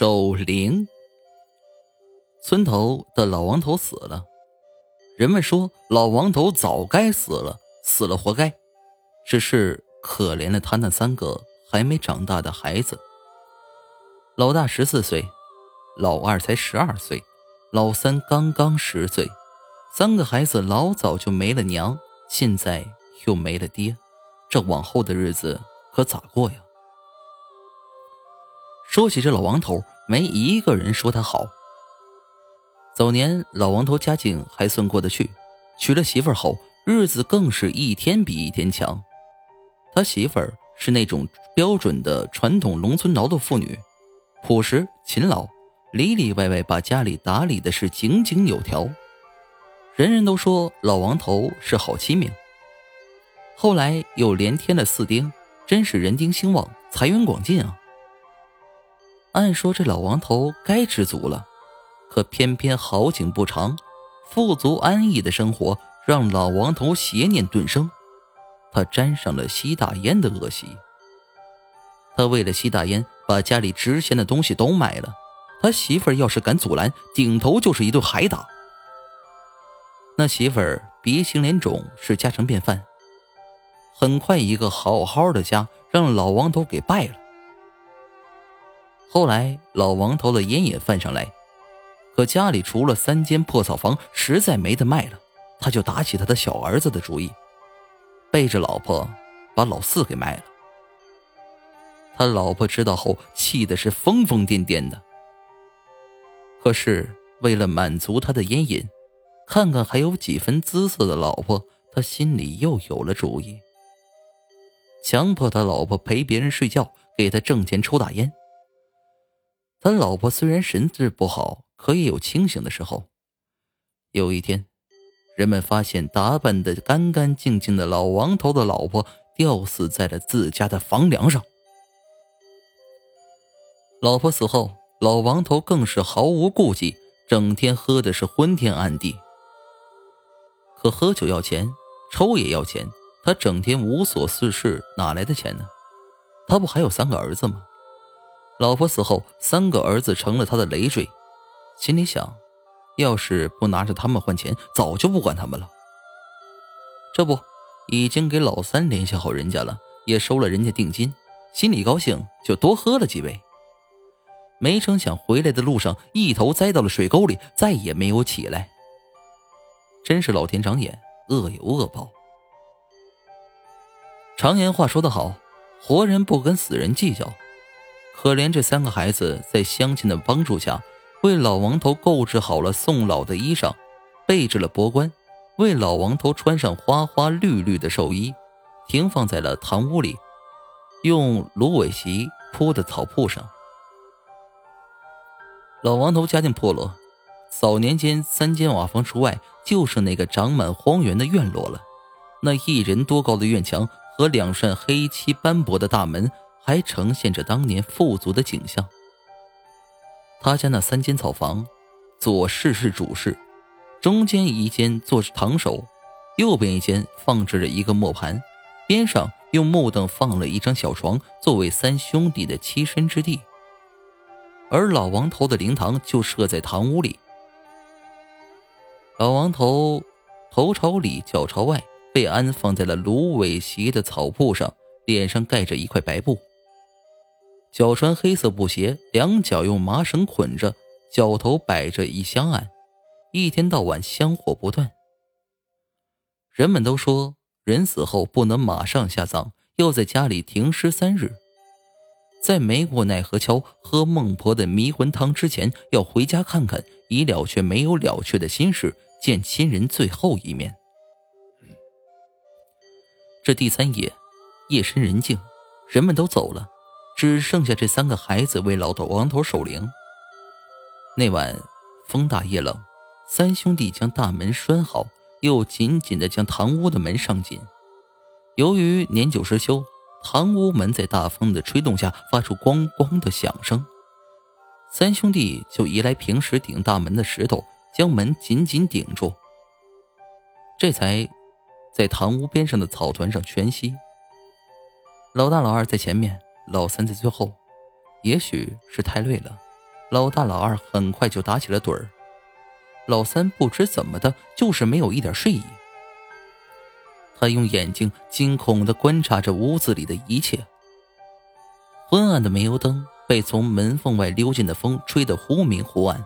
守灵。村头的老王头死了，人们说老王头早该死了，死了活该。只是可怜了他那三个还没长大的孩子。老大十四岁，老二才十二岁，老三刚刚十岁，三个孩子老早就没了娘，现在又没了爹，这往后的日子可咋过呀？说起这老王头，没一个人说他好。早年老王头家境还算过得去，娶了媳妇儿后，日子更是一天比一天强。他媳妇儿是那种标准的传统农村劳动妇女，朴实勤劳，里里外外把家里打理的是井井有条。人人都说老王头是好妻命。后来又连添了四丁，真是人丁兴旺，财源广进啊。按说这老王头该知足了，可偏偏好景不长，富足安逸的生活让老王头邪念顿生，他沾上了吸大烟的恶习。他为了吸大烟，把家里值钱的东西都卖了。他媳妇儿要是敢阻拦，顶头就是一顿海打。那媳妇儿鼻青脸肿是家常便饭。很快，一个好好的家让老王头给败了。后来老王头的烟也犯上来，可家里除了三间破草房，实在没得卖了，他就打起他的小儿子的主意，背着老婆把老四给卖了。他老婆知道后，气的是疯疯癫癫的。可是为了满足他的烟瘾，看看还有几分姿色的老婆，他心里又有了主意，强迫他老婆陪别人睡觉，给他挣钱抽大烟。他老婆虽然神志不好，可也有清醒的时候。有一天，人们发现打扮的干干净净的老王头的老婆吊死在了自家的房梁上。老婆死后，老王头更是毫无顾忌，整天喝的是昏天暗地。可喝酒要钱，抽也要钱，他整天无所事事，哪来的钱呢？他不还有三个儿子吗？老婆死后，三个儿子成了他的累赘，心里想，要是不拿着他们换钱，早就不管他们了。这不，已经给老三联系好人家了，也收了人家定金，心里高兴，就多喝了几杯。没成想回来的路上，一头栽到了水沟里，再也没有起来。真是老天长眼，恶有恶报。常言话说得好，活人不跟死人计较。可怜这三个孩子，在乡亲的帮助下，为老王头购置好了送老的衣裳，备置了帛冠，为老王头穿上花花绿绿的寿衣，停放在了堂屋里，用芦苇席铺的草铺上。老王头家境破落，早年间三间瓦房除外，就剩那个长满荒原的院落了。那一人多高的院墙和两扇黑漆斑驳的大门。还呈现着当年富足的景象。他家那三间草房，左室是主室，中间一间做堂首，右边一间放置着一个磨盘，边上用木凳放了一张小床，作为三兄弟的栖身之地。而老王头的灵堂就设在堂屋里。老王头头朝里，脚朝外，被安放在了芦苇席的草铺上，脸上盖着一块白布。脚穿黑色布鞋，两脚用麻绳捆着，脚头摆着一香案，一天到晚香火不断。人们都说，人死后不能马上下葬，要在家里停尸三日，在没过奈何桥喝孟婆的迷魂汤之前，要回家看看，已了却没有了却的心事，见亲人最后一面。这第三夜，夜深人静，人们都走了。只剩下这三个孩子为老头王头守灵。那晚风大夜冷，三兄弟将大门拴好，又紧紧地将堂屋的门上紧。由于年久失修，堂屋门在大风的吹动下发出咣咣的响声。三兄弟就移来平时顶大门的石头，将门紧紧顶住，这才在堂屋边上的草团上圈息。老大、老二在前面。老三在最后，也许是太累了，老大老二很快就打起了盹儿。老三不知怎么的，就是没有一点睡意。他用眼睛惊恐的观察着屋子里的一切。昏暗的煤油灯被从门缝外溜进的风吹得忽明忽暗，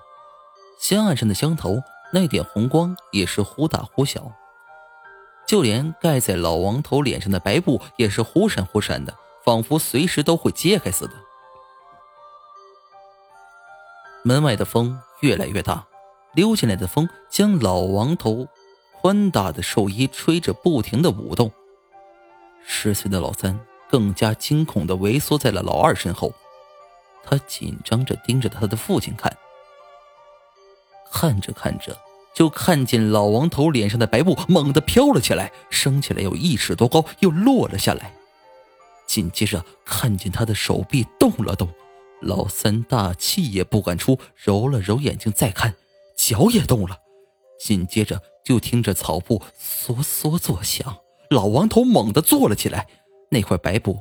香案上的香头那点红光也是忽大忽小，就连盖在老王头脸上的白布也是忽闪忽闪的，仿佛随时都会揭开似的。门外的风越来越大，溜进来的风将老王头宽大的寿衣吹着不停的舞动。十岁的老三更加惊恐的萎缩在了老二身后，他紧张着盯着他的父亲看。看着看着，就看见老王头脸上的白布猛地飘了起来，升起来有一尺多高，又落了下来。紧接着，看见他的手臂动了动。老三大气也不敢出，揉了揉眼睛再看，脚也动了。紧接着就听着草布嗦嗦作响，老王头猛地坐了起来，那块白布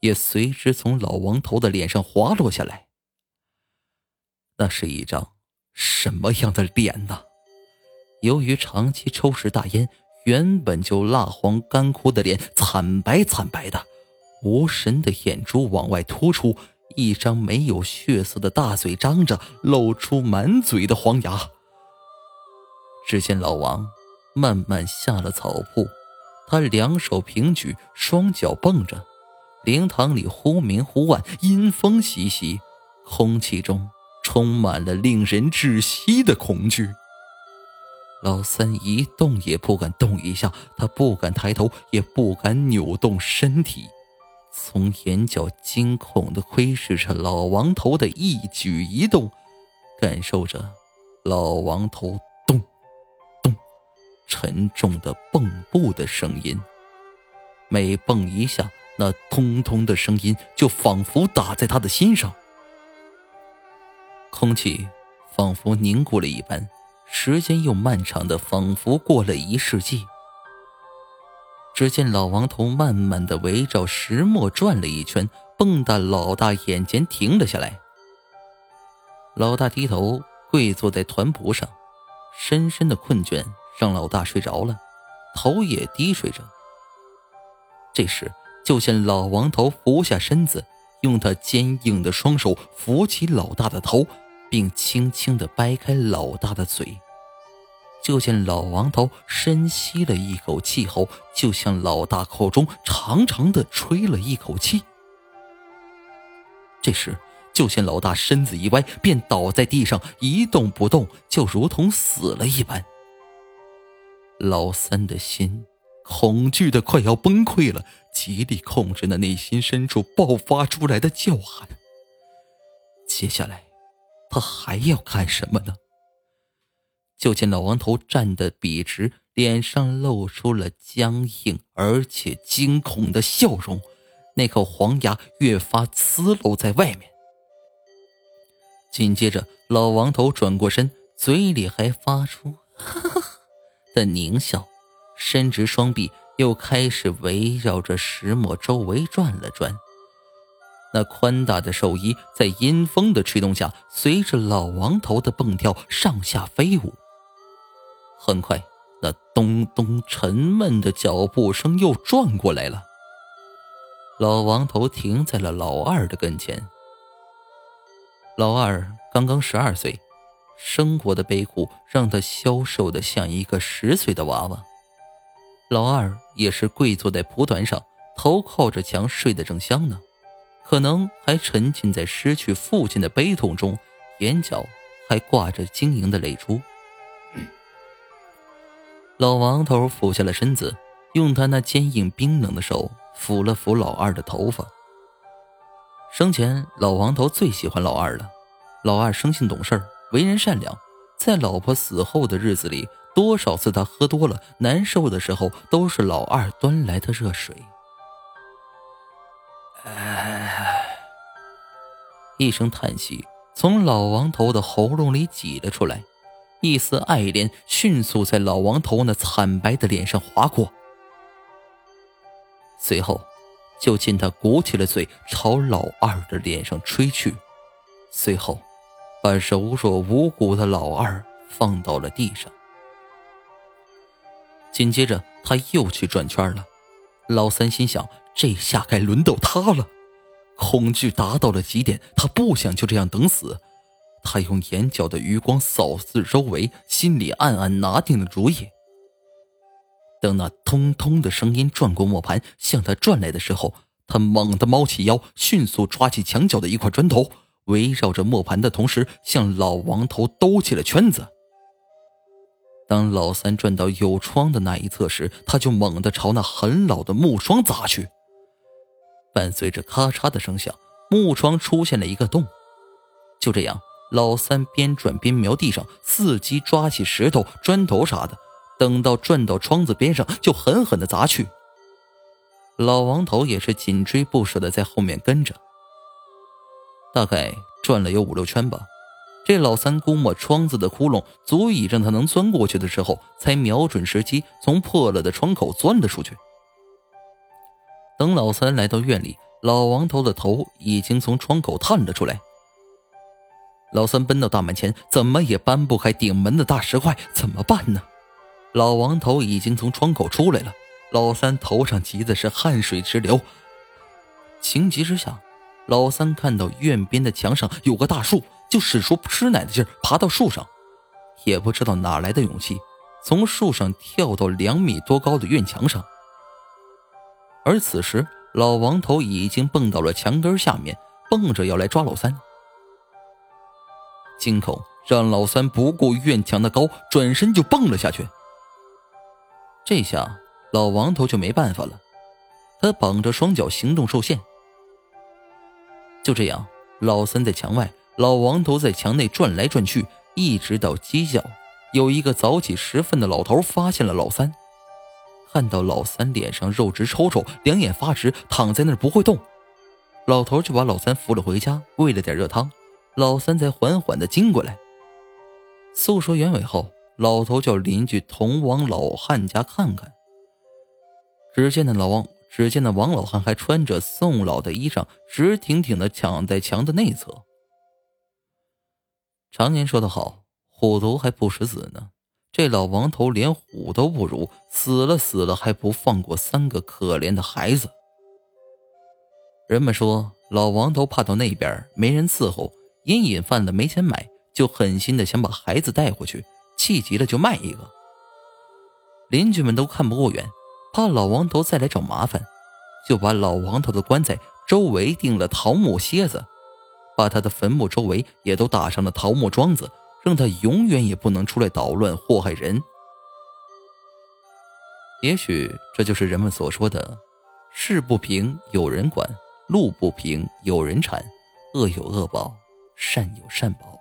也随之从老王头的脸上滑落下来。那是一张什么样的脸呢？由于长期抽食大烟，原本就蜡黄干枯的脸惨白惨白的，无神的眼珠往外突出。一张没有血色的大嘴张着，露出满嘴的黄牙。只见老王慢慢下了草铺，他两手平举，双脚蹦着，灵堂里忽明忽暗，阴风习习，空气中充满了令人窒息的恐惧。老三一动也不敢动一下，他不敢抬头，也不敢扭动身体。从眼角惊恐的窥视着老王头的一举一动，感受着老王头咚咚沉重的蹦步的声音。每蹦一下，那通通的声音就仿佛打在他的心上。空气仿佛凝固了一般，时间又漫长的仿佛过了一世纪。只见老王头慢慢的围绕石磨转了一圈，蹦到老大眼前停了下来。老大低头跪坐在团蒲上，深深的困倦让老大睡着了，头也低垂着。这时，就见老王头俯下身子，用他坚硬的双手扶起老大的头，并轻轻的掰开老大的嘴。就见老王头深吸了一口气后，就向老大口中长长的吹了一口气。这时，就见老大身子一歪，便倒在地上一动不动，就如同死了一般。老三的心恐惧的快要崩溃了，极力控制那内心深处爆发出来的叫喊。接下来，他还要干什么呢？就见老王头站得笔直，脸上露出了僵硬而且惊恐的笑容，那口黄牙越发呲露在外面。紧接着，老王头转过身，嘴里还发出“哈哈”的狞笑，伸直双臂，又开始围绕着石磨周围转了转。那宽大的寿衣在阴风的吹动下，随着老王头的蹦跳上下飞舞。很快，那咚咚沉闷的脚步声又转过来了。老王头停在了老二的跟前。老二刚刚十二岁，生活的悲苦让他消瘦的像一个十岁的娃娃。老二也是跪坐在蒲团上，头靠着墙睡得正香呢，可能还沉浸在失去父亲的悲痛中，眼角还挂着晶莹的泪珠。老王头俯下了身子，用他那坚硬冰冷的手抚了抚老二的头发。生前，老王头最喜欢老二了。老二生性懂事，为人善良，在老婆死后的日子里，多少次他喝多了难受的时候，都是老二端来的热水。唉，一声叹息从老王头的喉咙里挤了出来。一丝爱怜迅速在老王头那惨白的脸上划过，随后，就见他鼓起了嘴朝老二的脸上吹去，随后，把柔弱无骨的老二放到了地上。紧接着，他又去转圈了。老三心想：这下该轮到他了。恐惧达到了极点，他不想就这样等死。他用眼角的余光扫视周围，心里暗暗拿定了主意。等那通通的声音转过磨盘向他转来的时候，他猛地猫起腰，迅速抓起墙角的一块砖头，围绕着磨盘的同时，向老王头兜起了圈子。当老三转到有窗的那一侧时，他就猛地朝那很老的木窗砸去。伴随着咔嚓的声响，木窗出现了一个洞。就这样，老三边转边瞄地上，伺机抓起石头、砖头啥的，等到转到窗子边上，就狠狠的砸去。老王头也是紧追不舍的在后面跟着。大概转了有五六圈吧，这老三估摸窗子的窟窿足以让他能钻过去的时候，才瞄准时机从破了的窗口钻了出去。等老三来到院里，老王头的头已经从窗口探了出来。老三奔到大门前，怎么也搬不开顶门的大石块，怎么办呢？老王头已经从窗口出来了，老三头上急的是汗水直流。情急之下，老三看到院边的墙上有个大树，就使出吃奶的劲爬到树上，也不知道哪来的勇气，从树上跳到两米多高的院墙上。而此时，老王头已经蹦到了墙根下面，蹦着要来抓老三。惊恐让老三不顾院墙的高，转身就蹦了下去。这下老王头就没办法了，他绑着双脚行动受限。就这样，老三在墙外，老王头在墙内转来转去，一直到鸡叫，有一个早起时分的老头发现了老三。看到老三脸上肉直抽抽，两眼发直，躺在那儿不会动，老头就把老三扶了回家，喂了点热汤，老三才缓缓的惊过来。诉说原委后，老头叫邻居同往老汉家看看。只见那老王，只见那王老汉还穿着宋老的衣裳，直挺挺的抢在墙的内侧。常言说得好，虎毒还不食子呢。这老王头连虎都不如，死了死了还不放过三个可怜的孩子。人们说老王头怕到那边没人伺候，隐隐犯了没钱买，就狠心的想把孩子带回去，气急了就卖一个。邻居们都看不过眼，怕老王头再来找麻烦，就把老王头的棺材周围钉了桃木楔子，把他的坟墓周围也都打上了桃木桩子。让他永远也不能出来捣乱祸害人。也许这就是人们所说的“事不平有人管，路不平有人铲，恶有恶报，善有善报”。